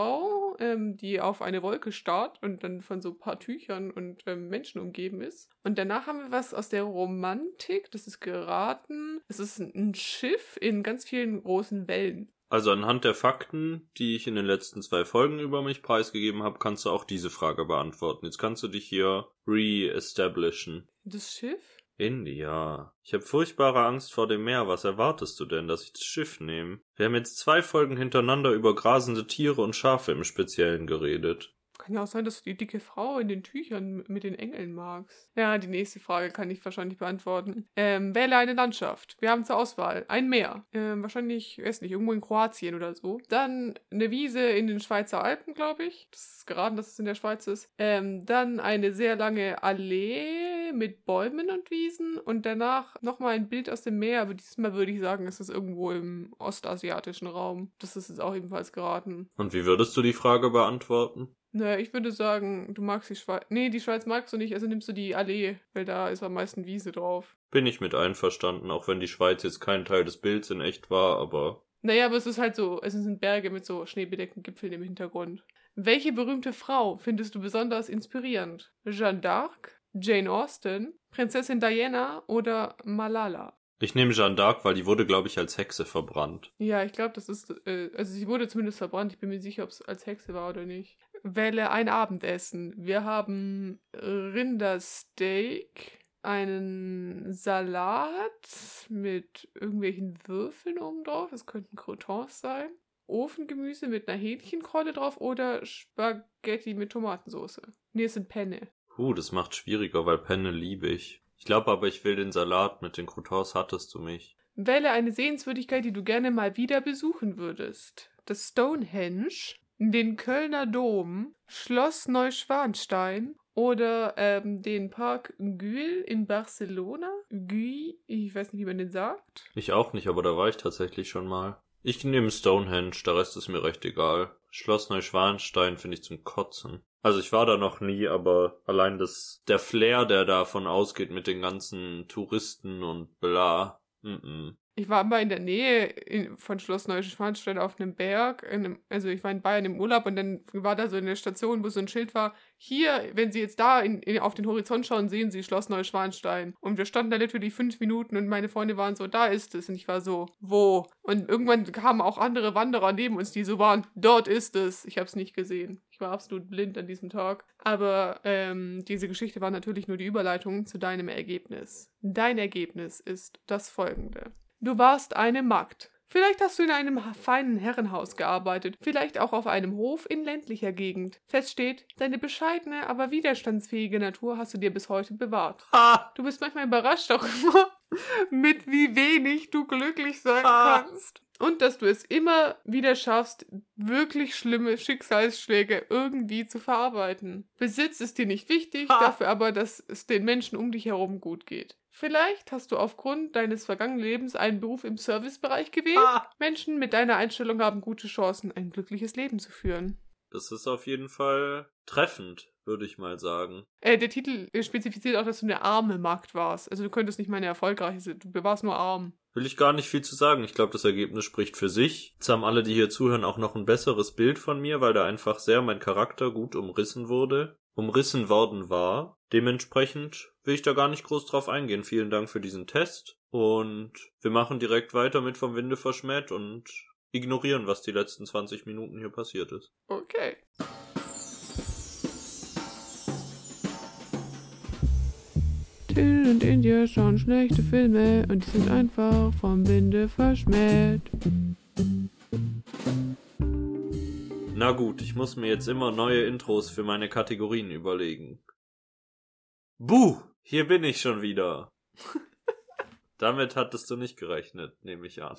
ähm, die auf eine Wolke starrt und dann von so ein paar Tüchern und ähm, Menschen umgeben ist. Und danach haben wir was aus der Romantik, das ist geraten. Es ist ein Schiff in ganz vielen großen Wellen. Also anhand der Fakten, die ich in den letzten zwei Folgen über mich preisgegeben habe, kannst du auch diese Frage beantworten. Jetzt kannst du dich hier re-establishen. Das Schiff? India. Ich habe furchtbare Angst vor dem Meer. Was erwartest du denn, dass ich das Schiff nehme? Wir haben jetzt zwei Folgen hintereinander über grasende Tiere und Schafe im Speziellen geredet. Kann ja auch sein, dass du die dicke Frau in den Tüchern mit den Engeln magst. Ja, die nächste Frage kann ich wahrscheinlich beantworten. Ähm, wähle eine Landschaft. Wir haben zur Auswahl ein Meer. Ähm, wahrscheinlich, weiß nicht, irgendwo in Kroatien oder so. Dann eine Wiese in den Schweizer Alpen, glaube ich. Das ist geraten, dass es in der Schweiz ist. Ähm, dann eine sehr lange Allee mit Bäumen und Wiesen. Und danach nochmal ein Bild aus dem Meer. Aber dieses Mal würde ich sagen, es ist irgendwo im ostasiatischen Raum. Das ist jetzt auch ebenfalls geraten. Und wie würdest du die Frage beantworten? Naja, ich würde sagen, du magst die Schweiz. Nee, die Schweiz magst du nicht, also nimmst du die Allee, weil da ist am meisten Wiese drauf. Bin ich mit einverstanden, auch wenn die Schweiz jetzt kein Teil des Bilds in echt war, aber Naja, aber es ist halt so, es sind Berge mit so schneebedeckten Gipfeln im Hintergrund. Welche berühmte Frau findest du besonders inspirierend? Jeanne d'Arc, Jane Austen, Prinzessin Diana oder Malala? ich nehme Jeanne d'Arc, weil die wurde, glaube ich, als Hexe verbrannt. Ja, ich glaube, das ist, äh, also sie wurde zumindest verbrannt. Ich bin mir sicher, ob es als Hexe war oder nicht. Wähle ein Abendessen. Wir haben Rindersteak, einen Salat mit irgendwelchen Würfeln oben drauf. Es könnten Croutons sein. Ofengemüse mit einer Hähnchenkrolle drauf oder Spaghetti mit Tomatensauce. Nee, es sind Penne. Puh, das macht schwieriger, weil Penne liebe ich. Ich glaube aber, ich will den Salat mit den Croutons hattest du mich. Wähle eine Sehenswürdigkeit, die du gerne mal wieder besuchen würdest. Das Stonehenge, den Kölner Dom, Schloss Neuschwanstein oder ähm, den Park Güell in Barcelona. Güell, ich weiß nicht, wie man den sagt. Ich auch nicht, aber da war ich tatsächlich schon mal. Ich nehme Stonehenge, der Rest ist mir recht egal. Schloss Neuschwanstein finde ich zum Kotzen. Also ich war da noch nie, aber allein das, der Flair, der davon ausgeht mit den ganzen Touristen und bla, Mhm. Ich war mal in der Nähe in, von Schloss Neuschwanstein auf einem Berg. In einem, also ich war in Bayern im Urlaub und dann war da so eine Station, wo so ein Schild war, hier, wenn Sie jetzt da in, in, auf den Horizont schauen, sehen Sie Schloss Neuschwanstein. Und wir standen da natürlich fünf Minuten und meine Freunde waren so, da ist es. Und ich war so, wo? Und irgendwann kamen auch andere Wanderer neben uns, die so waren, dort ist es. Ich habe es nicht gesehen. Ich war absolut blind an diesem Tag. Aber ähm, diese Geschichte war natürlich nur die Überleitung zu deinem Ergebnis. Dein Ergebnis ist das folgende. Du warst eine Magd. Vielleicht hast du in einem feinen Herrenhaus gearbeitet, vielleicht auch auf einem Hof in ländlicher Gegend. Fest steht, deine bescheidene, aber widerstandsfähige Natur hast du dir bis heute bewahrt. Ha! Du bist manchmal überrascht darüber, mit wie wenig du glücklich sein Ah. kannst. Und dass du es immer wieder schaffst, wirklich schlimme Schicksalsschläge irgendwie zu verarbeiten. Besitz ist dir nicht wichtig, Ha. dafür aber, dass es den Menschen um dich herum gut geht. Vielleicht hast du aufgrund deines vergangenen Lebens einen Beruf im Servicebereich gewählt. Ah! Menschen mit deiner Einstellung haben gute Chancen, ein glückliches Leben zu führen. Das ist auf jeden Fall treffend, würde ich mal sagen. Äh, der Titel spezifiziert auch, dass du eine arme Magd warst. Also du könntest nicht mal eine erfolgreiche sein. Du warst nur arm. Will ich gar nicht viel zu sagen. Ich glaube, das Ergebnis spricht für sich. Jetzt haben alle, die hier zuhören, auch noch ein besseres Bild von mir, weil da einfach sehr mein Charakter gut umrissen wurde, umrissen worden war. Dementsprechend will ich da gar nicht groß drauf eingehen. Vielen Dank für diesen Test. Und wir machen direkt weiter mit vom Winde verschmäht und ignorieren, was die letzten 20 Minuten hier passiert ist. Okay. Till und India schauen schlechte Filme und die sind einfach vom Winde verschmäht. Na gut, ich muss mir jetzt immer neue Intros für meine Kategorien überlegen. Buh, hier bin ich schon wieder. Damit hattest du nicht gerechnet, nehme ich an.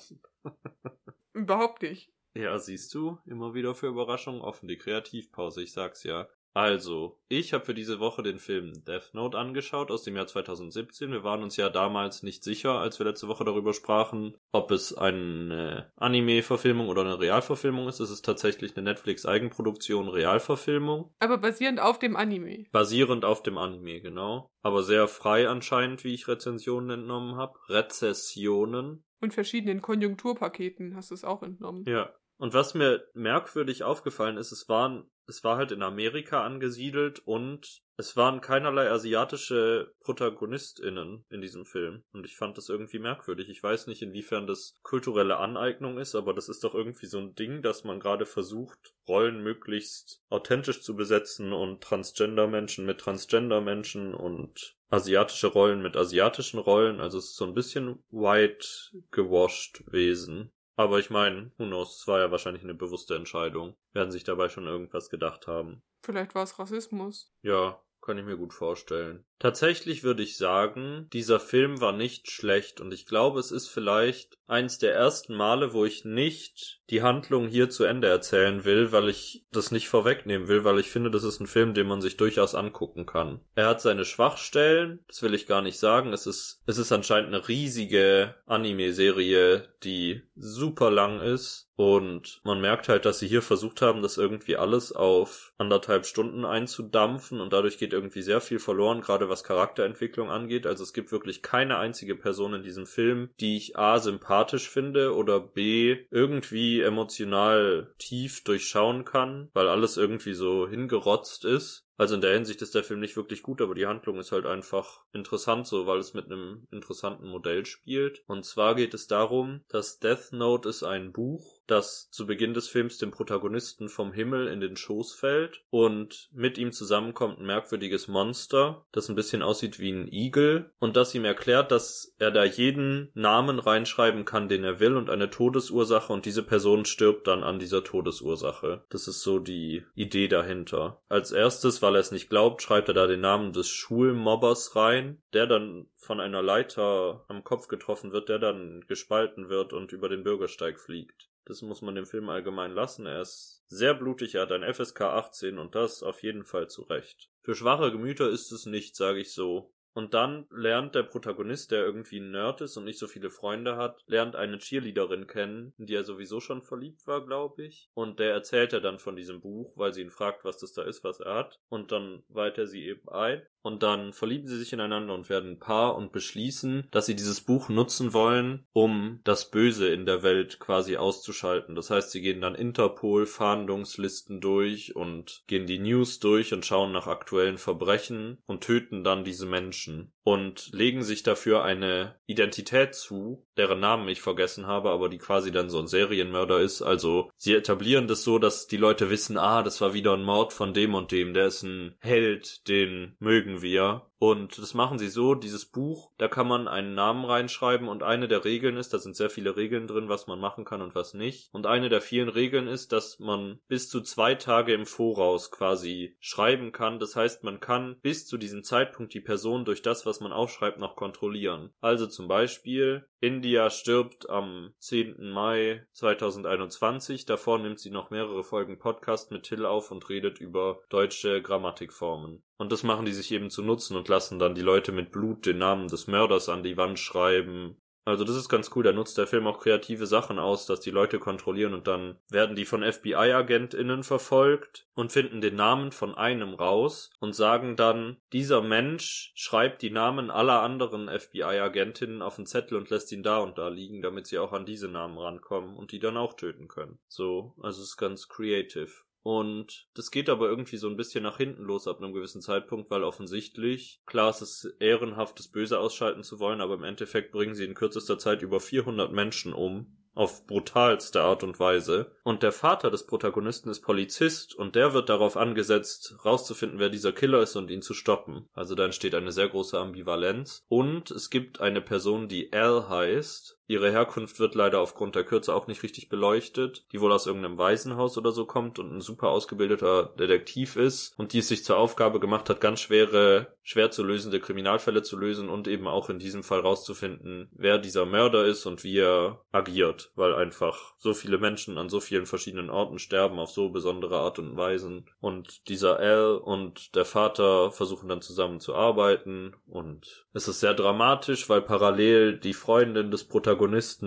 Überhaupt nicht. Ja, siehst du, immer wieder für Überraschungen offen, die Kreativpause, ich sag's ja. Also, ich habe für diese Woche den Film Death Note angeschaut aus dem Jahr 2017. Wir waren uns ja damals nicht sicher, als wir letzte Woche darüber sprachen, ob es eine Anime-Verfilmung oder eine Realverfilmung ist. Es ist tatsächlich eine Netflix-Eigenproduktion Realverfilmung. Aber basierend auf dem Anime. Basierend auf dem Anime, genau. Aber sehr frei anscheinend, wie ich Rezensionen entnommen habe. Rezessionen. Und verschiedenen Konjunkturpaketen hast du es auch entnommen. Ja. Und was mir merkwürdig aufgefallen ist, es waren, es war halt in Amerika angesiedelt und es waren keinerlei asiatische ProtagonistInnen in diesem Film. Und ich fand das irgendwie merkwürdig. Ich weiß nicht, inwiefern das kulturelle Aneignung ist, aber das ist doch irgendwie so ein Ding, dass man gerade versucht, Rollen möglichst authentisch zu besetzen und Transgender-Menschen mit Transgender-Menschen und asiatische Rollen mit asiatischen Rollen. Also es ist so ein bisschen white gewashed Wesen. Aber ich meine, who knows, es war ja wahrscheinlich eine bewusste Entscheidung. Werden sich dabei schon irgendwas gedacht haben. Vielleicht war es Rassismus. Ja, kann ich mir gut vorstellen. Tatsächlich würde ich sagen, dieser Film war nicht schlecht und ich glaube, es ist vielleicht eins der ersten Male, wo ich nicht die Handlung hier zu Ende erzählen will, weil ich das nicht vorwegnehmen will, weil ich finde, das ist ein Film, den man sich durchaus angucken kann. Er hat seine Schwachstellen, das will ich gar nicht sagen. Es ist, es ist anscheinend eine riesige Anime-Serie, die super lang ist und man merkt halt, dass sie hier versucht haben, das irgendwie alles auf anderthalb Stunden einzudampfen und dadurch geht irgendwie sehr viel verloren, gerade was Charakterentwicklung angeht. Also es gibt wirklich keine einzige Person in diesem Film, die ich A sympathisch finde oder B irgendwie emotional tief durchschauen kann, weil alles irgendwie so hingerotzt ist. Also in der Hinsicht ist der Film nicht wirklich gut, aber die Handlung ist halt einfach interessant so, weil es mit einem interessanten Modell spielt. Und zwar geht es darum, dass Death Note ist ein Buch, das zu Beginn des Films dem Protagonisten vom Himmel in den Schoß fällt und mit ihm zusammenkommt ein merkwürdiges Monster, das ein bisschen aussieht wie ein Igel und das ihm erklärt, dass er da jeden Namen reinschreiben kann, den er will und eine Todesursache und diese Person stirbt dann an dieser Todesursache. Das ist so die Idee dahinter. Als erstes, weil er es nicht glaubt, schreibt er da den Namen des Schulmobbers rein, der dann von einer Leiter am Kopf getroffen wird, der dann gespalten wird und über den Bürgersteig fliegt. Das muss man dem Film allgemein lassen. Er ist sehr blutig, er hat ein FSK 18 und das auf jeden Fall zu Recht. Für schwache Gemüter ist es nicht, sage ich so. Und dann lernt der Protagonist, der irgendwie ein Nerd ist und nicht so viele Freunde hat, lernt eine Cheerleaderin kennen, in die er sowieso schon verliebt war, glaube ich. Und der erzählt er dann von diesem Buch, weil sie ihn fragt, was das da ist, was er hat. Und dann weiht er sie eben ein. Und dann verlieben sie sich ineinander und werden ein Paar und beschließen, dass sie dieses Buch nutzen wollen, um das Böse in der Welt quasi auszuschalten. Das heißt, sie gehen dann Interpol-Fahndungslisten durch und gehen die News durch und schauen nach aktuellen Verbrechen und töten dann diese Menschen und legen sich dafür eine Identität zu, deren Namen ich vergessen habe, aber die quasi dann so ein Serienmörder ist. Also sie etablieren das so, dass die Leute wissen, ah, das war wieder ein Mord von dem und dem, der ist ein Held, den mögen wir. Und das machen sie so, dieses Buch, da kann man einen Namen reinschreiben und eine der Regeln ist, da sind sehr viele Regeln drin, was man machen kann und was nicht. Und eine der vielen Regeln ist, dass man bis zu zwei Tage im Voraus quasi schreiben kann. Das heißt, man kann bis zu diesem Zeitpunkt die Person durch das, was man aufschreibt, noch kontrollieren. Also zum Beispiel, India stirbt am 10. Mai 2021. Davor nimmt sie noch mehrere Folgen Podcast mit Till auf und redet über deutsche Grammatikformen. Und das machen die sich eben zu nutzen und lassen dann die Leute mit Blut den Namen des Mörders an die Wand schreiben also das ist ganz cool, da nutzt der Film auch kreative Sachen aus, dass die Leute kontrollieren und dann werden die von FBI-AgentInnen verfolgt und finden den Namen von einem raus und sagen dann, dieser Mensch schreibt die Namen aller anderen FBI-Agentinnen auf den Zettel und lässt ihn da und da liegen, damit sie auch an diese Namen rankommen und die dann auch töten können. So, also es ist ganz creative. Und das geht aber irgendwie so ein bisschen nach hinten los ab einem gewissen Zeitpunkt, weil offensichtlich, klar, es ist ehrenhaft, das Böse ausschalten zu wollen, aber im Endeffekt bringen sie in kürzester Zeit über 400 Menschen um auf brutalste Art und Weise. Und der Vater des Protagonisten ist Polizist und der wird darauf angesetzt, rauszufinden, wer dieser Killer ist und ihn zu stoppen. Also da entsteht eine sehr große Ambivalenz. Und es gibt eine Person, die Al heißt, Ihre Herkunft wird leider aufgrund der Kürze auch nicht richtig beleuchtet, die wohl aus irgendeinem Waisenhaus oder so kommt und ein super ausgebildeter Detektiv ist und die es sich zur Aufgabe gemacht hat, ganz schwere, schwer zu lösende Kriminalfälle zu lösen und eben auch in diesem Fall rauszufinden, wer dieser Mörder ist und wie er agiert, weil einfach so viele Menschen an so vielen verschiedenen Orten sterben auf so besondere Art und Weisen und dieser Al und der Vater versuchen dann zusammen zu arbeiten und es ist sehr dramatisch, weil parallel die Freundin des Protagonisten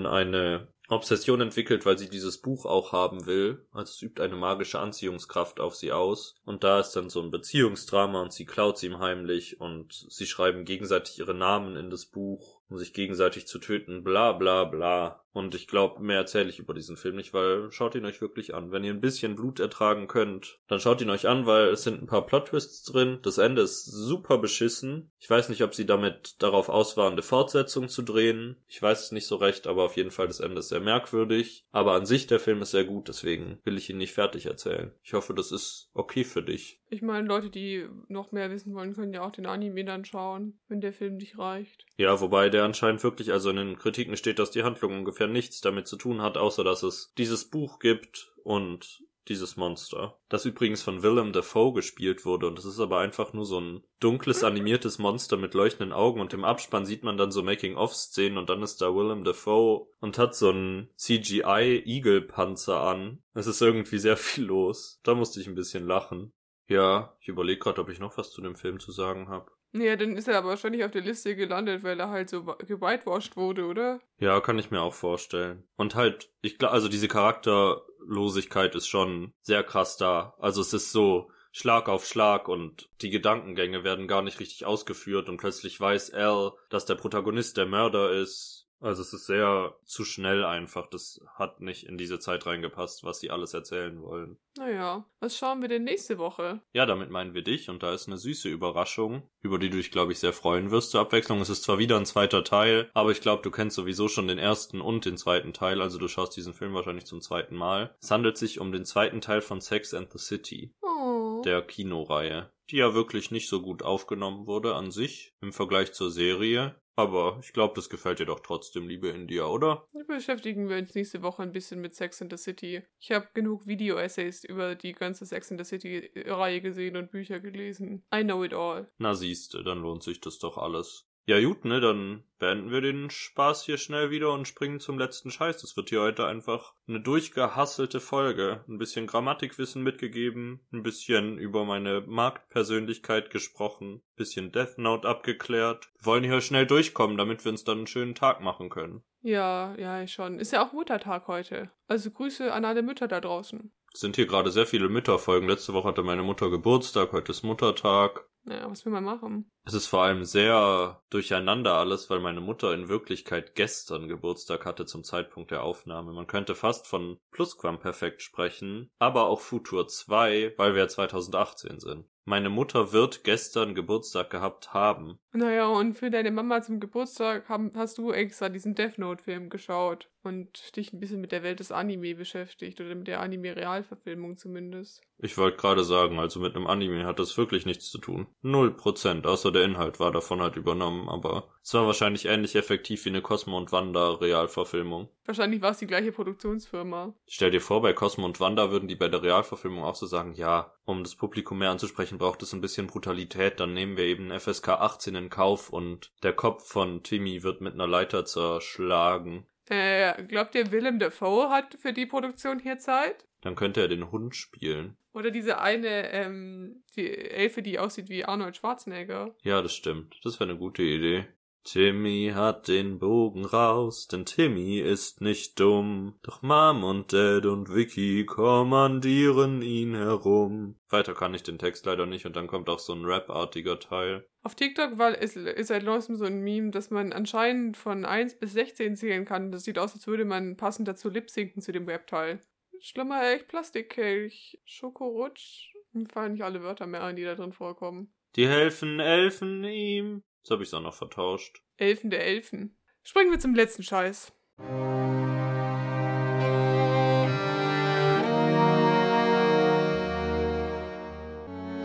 eine Obsession entwickelt, weil sie dieses Buch auch haben will. Also es übt eine magische Anziehungskraft auf sie aus. Und da ist dann so ein Beziehungsdrama und sie klaut sie ihm heimlich und sie schreiben gegenseitig ihre Namen in das Buch um sich gegenseitig zu töten, bla bla bla. Und ich glaube, mehr erzähle ich über diesen Film nicht, weil schaut ihn euch wirklich an. Wenn ihr ein bisschen Blut ertragen könnt, dann schaut ihn euch an, weil es sind ein paar Plot-Twists drin. Das Ende ist super beschissen. Ich weiß nicht, ob sie damit darauf aus waren, eine Fortsetzung zu drehen. Ich weiß es nicht so recht, aber auf jeden Fall das Ende ist sehr merkwürdig. Aber an sich der Film ist sehr gut, deswegen will ich ihn nicht fertig erzählen. Ich hoffe, das ist okay für dich. Ich meine, Leute, die noch mehr wissen wollen, können ja auch den Anime dann schauen, wenn der Film nicht reicht. Ja, wobei der anscheinend wirklich, also in den Kritiken steht, dass die Handlung ungefähr nichts damit zu tun hat, außer dass es dieses Buch gibt und dieses Monster. Das übrigens von Willem Dafoe gespielt wurde und es ist aber einfach nur so ein dunkles animiertes Monster mit leuchtenden Augen und im Abspann sieht man dann so Making-of-Szenen und dann ist da Willem Dafoe und hat so einen CGI-Igelpanzer an. Es ist irgendwie sehr viel los. Da musste ich ein bisschen lachen. Ja, ich überlege gerade, ob ich noch was zu dem Film zu sagen habe. Ja, dann ist er aber wahrscheinlich auf der Liste gelandet, weil er halt so gewhitewashed wurde, oder? Ja, kann ich mir auch vorstellen. Und halt, ich glaube, also diese Charakterlosigkeit ist schon sehr krass da. Also es ist so Schlag auf Schlag und die Gedankengänge werden gar nicht richtig ausgeführt und plötzlich weiß Al, dass der Protagonist der Mörder ist also es ist sehr zu schnell einfach. Das hat nicht in diese Zeit reingepasst, was sie alles erzählen wollen. Naja, was schauen wir denn nächste Woche? Ja, damit meinen wir dich und da ist eine süße Überraschung, über die du dich, glaube ich, sehr freuen wirst zur Abwechslung. Es ist zwar wieder ein zweiter Teil, aber ich glaube, du kennst sowieso schon den ersten und den zweiten Teil, also du schaust diesen Film wahrscheinlich zum zweiten Mal. Es handelt sich um den zweiten Teil von Sex and the City. Oh. Der Kinoreihe die ja wirklich nicht so gut aufgenommen wurde an sich im Vergleich zur Serie. Aber ich glaube, das gefällt dir doch trotzdem, liebe India, oder? Beschäftigen wir uns nächste Woche ein bisschen mit Sex in the City. Ich habe genug Video-Essays über die ganze Sex in the City-Reihe gesehen und Bücher gelesen. I know it all. Na siehste, dann lohnt sich das doch alles. Ja gut, ne, dann beenden wir den Spaß hier schnell wieder und springen zum letzten Scheiß. Das wird hier heute einfach eine durchgehasselte Folge. Ein bisschen Grammatikwissen mitgegeben, ein bisschen über meine Marktpersönlichkeit gesprochen, ein bisschen Death Note abgeklärt. Wir wollen hier schnell durchkommen, damit wir uns dann einen schönen Tag machen können. Ja, ja, schon. Ist ja auch Muttertag heute. Also Grüße an alle Mütter da draußen. Es sind hier gerade sehr viele Mütterfolgen. Letzte Woche hatte meine Mutter Geburtstag, heute ist Muttertag. Naja, was will man machen? Es ist vor allem sehr durcheinander alles, weil meine Mutter in Wirklichkeit gestern Geburtstag hatte zum Zeitpunkt der Aufnahme. Man könnte fast von Plusquamperfekt sprechen, aber auch Futur 2, weil wir ja 2018 sind. Meine Mutter wird gestern Geburtstag gehabt haben. Naja, und für deine Mama zum Geburtstag haben, hast du extra diesen Death Note-Film geschaut und dich ein bisschen mit der Welt des Anime beschäftigt oder mit der Anime-Realverfilmung zumindest. Ich wollte gerade sagen, also mit einem Anime hat das wirklich nichts zu tun. Null Prozent, außer der Inhalt war davon halt übernommen, aber es war wahrscheinlich ähnlich effektiv wie eine Cosmo und Wanda Realverfilmung. Wahrscheinlich war es die gleiche Produktionsfirma. Stell dir vor, bei Cosmo und Wanda würden die bei der Realverfilmung auch so sagen, ja, um das Publikum mehr anzusprechen, braucht es ein bisschen Brutalität, dann nehmen wir eben FSK 18 in Kauf und der Kopf von Timmy wird mit einer Leiter zerschlagen. Äh, glaubt ihr, Willem Dafoe hat für die Produktion hier Zeit? Dann könnte er den Hund spielen. Oder diese eine, ähm, die Elfe, die aussieht wie Arnold Schwarzenegger. Ja, das stimmt. Das wäre eine gute Idee. Timmy hat den Bogen raus, denn Timmy ist nicht dumm. Doch Mom und Dad und Vicky kommandieren ihn herum. Weiter kann ich den Text leider nicht und dann kommt auch so ein Rap-artiger Teil. Auf TikTok war, ist, ist seit neuestem so ein Meme, dass man anscheinend von 1 bis 16 zählen kann. Das sieht aus, als würde man passend dazu lip-sinken zu dem Rap-Teil. Schlimmer echt Plastikkelch, Schokorutsch. Mir fallen nicht alle Wörter mehr ein, die da drin vorkommen. Die helfen Elfen ihm. Jetzt habe ich's auch noch vertauscht. Elfen der Elfen. Springen wir zum letzten Scheiß.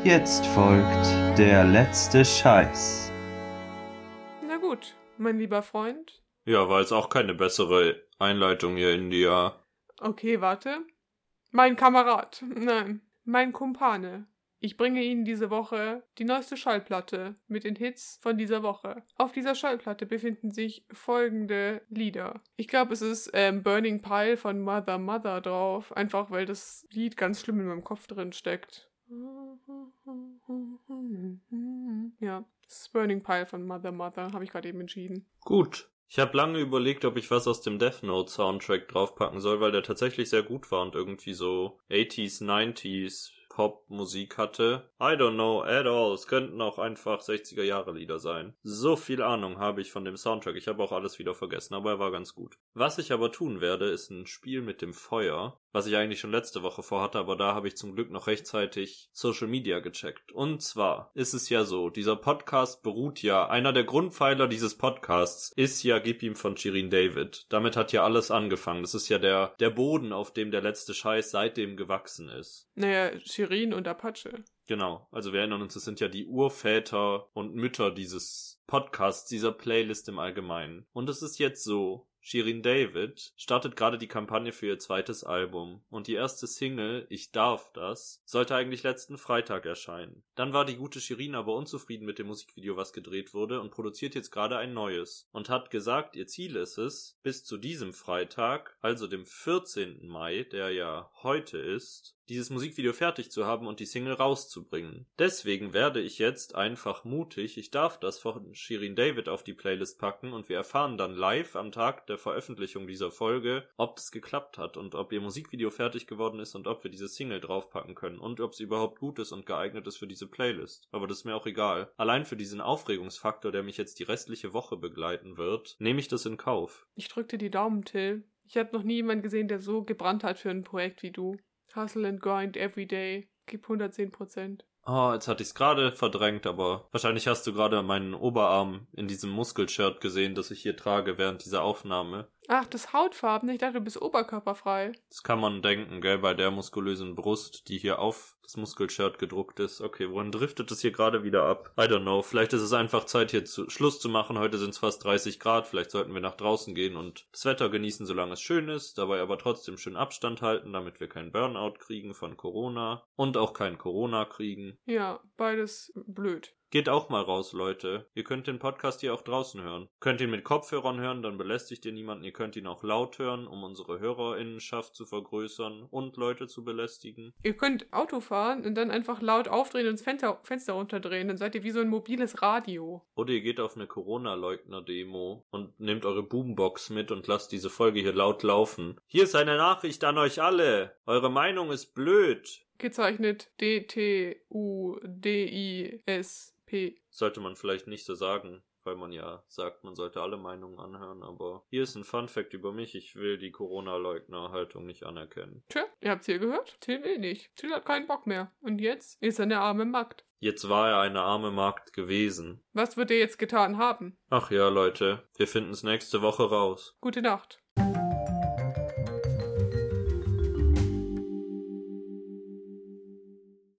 Jetzt folgt der letzte Scheiß. Na gut, mein lieber Freund. Ja, war jetzt auch keine bessere Einleitung hier, India. Okay, warte. Mein Kamerad. Nein, mein Kumpane. Ich bringe Ihnen diese Woche die neueste Schallplatte mit den Hits von dieser Woche. Auf dieser Schallplatte befinden sich folgende Lieder. Ich glaube, es ist ähm, Burning Pile von Mother Mother drauf, einfach weil das Lied ganz schlimm in meinem Kopf drin steckt. Ja, das ist Burning Pile von Mother Mother, habe ich gerade eben entschieden. Gut. Ich habe lange überlegt, ob ich was aus dem Death Note Soundtrack draufpacken soll, weil der tatsächlich sehr gut war und irgendwie so 80s, 90s Popmusik hatte. I don't know at all. Es könnten auch einfach 60er Jahre Lieder sein. So viel Ahnung habe ich von dem Soundtrack. Ich habe auch alles wieder vergessen, aber er war ganz gut. Was ich aber tun werde, ist ein Spiel mit dem Feuer, was ich eigentlich schon letzte Woche vorhatte, aber da habe ich zum Glück noch rechtzeitig Social Media gecheckt. Und zwar ist es ja so, dieser Podcast beruht ja, einer der Grundpfeiler dieses Podcasts ist ja Gib ihm von Shirin David. Damit hat ja alles angefangen. Das ist ja der, der Boden, auf dem der letzte Scheiß seitdem gewachsen ist. Naja, Shirin und Apache. Genau, also wir erinnern uns, das sind ja die Urväter und Mütter dieses Podcasts, dieser Playlist im Allgemeinen. Und es ist jetzt so, Shirin David startet gerade die Kampagne für ihr zweites Album und die erste Single Ich darf das sollte eigentlich letzten Freitag erscheinen. Dann war die gute Shirin aber unzufrieden mit dem Musikvideo, was gedreht wurde und produziert jetzt gerade ein neues und hat gesagt, ihr Ziel ist es, bis zu diesem Freitag, also dem 14. Mai, der ja heute ist, dieses Musikvideo fertig zu haben und die Single rauszubringen. Deswegen werde ich jetzt einfach mutig, ich darf das von Shirin David auf die Playlist packen und wir erfahren dann live am Tag der Veröffentlichung dieser Folge, ob das geklappt hat und ob ihr Musikvideo fertig geworden ist und ob wir diese Single draufpacken können und ob sie überhaupt gut ist und geeignet ist für diese Playlist. Aber das ist mir auch egal. Allein für diesen Aufregungsfaktor, der mich jetzt die restliche Woche begleiten wird, nehme ich das in Kauf. Ich drück dir die Daumen, Till. Ich habe noch nie jemanden gesehen, der so gebrannt hat für ein Projekt wie du. Hustle and grind every day. Gib 110 Prozent. Oh, jetzt hatte ich es gerade verdrängt, aber wahrscheinlich hast du gerade meinen Oberarm in diesem Muskelshirt gesehen, das ich hier trage während dieser Aufnahme. Ach, das Hautfarben. Ich dachte, du bist oberkörperfrei. Das kann man denken, gell, bei der muskulösen Brust, die hier auf das Muskelshirt gedruckt ist. Okay, wohin driftet es hier gerade wieder ab? I don't know. Vielleicht ist es einfach Zeit, hier zu, Schluss zu machen. Heute sind es fast 30 Grad. Vielleicht sollten wir nach draußen gehen und das Wetter genießen, solange es schön ist. Dabei aber trotzdem schön Abstand halten, damit wir keinen Burnout kriegen von Corona. Und auch kein Corona kriegen. Ja, beides blöd. Geht auch mal raus, Leute. Ihr könnt den Podcast hier auch draußen hören. Könnt ihn mit Kopfhörern hören, dann belästigt ihr niemanden. Ihr könnt ihn auch laut hören, um unsere Hörerinnenschaft zu vergrößern und Leute zu belästigen. Ihr könnt Auto fahren und dann einfach laut aufdrehen und das Fenster, Fenster runterdrehen. Dann seid ihr wie so ein mobiles Radio. Oder ihr geht auf eine Corona-Leugner-Demo und nehmt eure Boombox mit und lasst diese Folge hier laut laufen. Hier ist eine Nachricht an euch alle. Eure Meinung ist blöd. Gezeichnet D-T-U-D-I-S-P. Sollte man vielleicht nicht so sagen, weil man ja sagt, man sollte alle Meinungen anhören, aber hier ist ein Fun Fact über mich. Ich will die Corona-Leugner-Haltung nicht anerkennen. Tja, ihr habt's hier gehört. Till will nicht. Till hat keinen Bock mehr. Und jetzt ist er eine arme Magd. Jetzt war er eine arme Magd gewesen. Was wird er jetzt getan haben? Ach ja, Leute, wir finden's nächste Woche raus. Gute Nacht.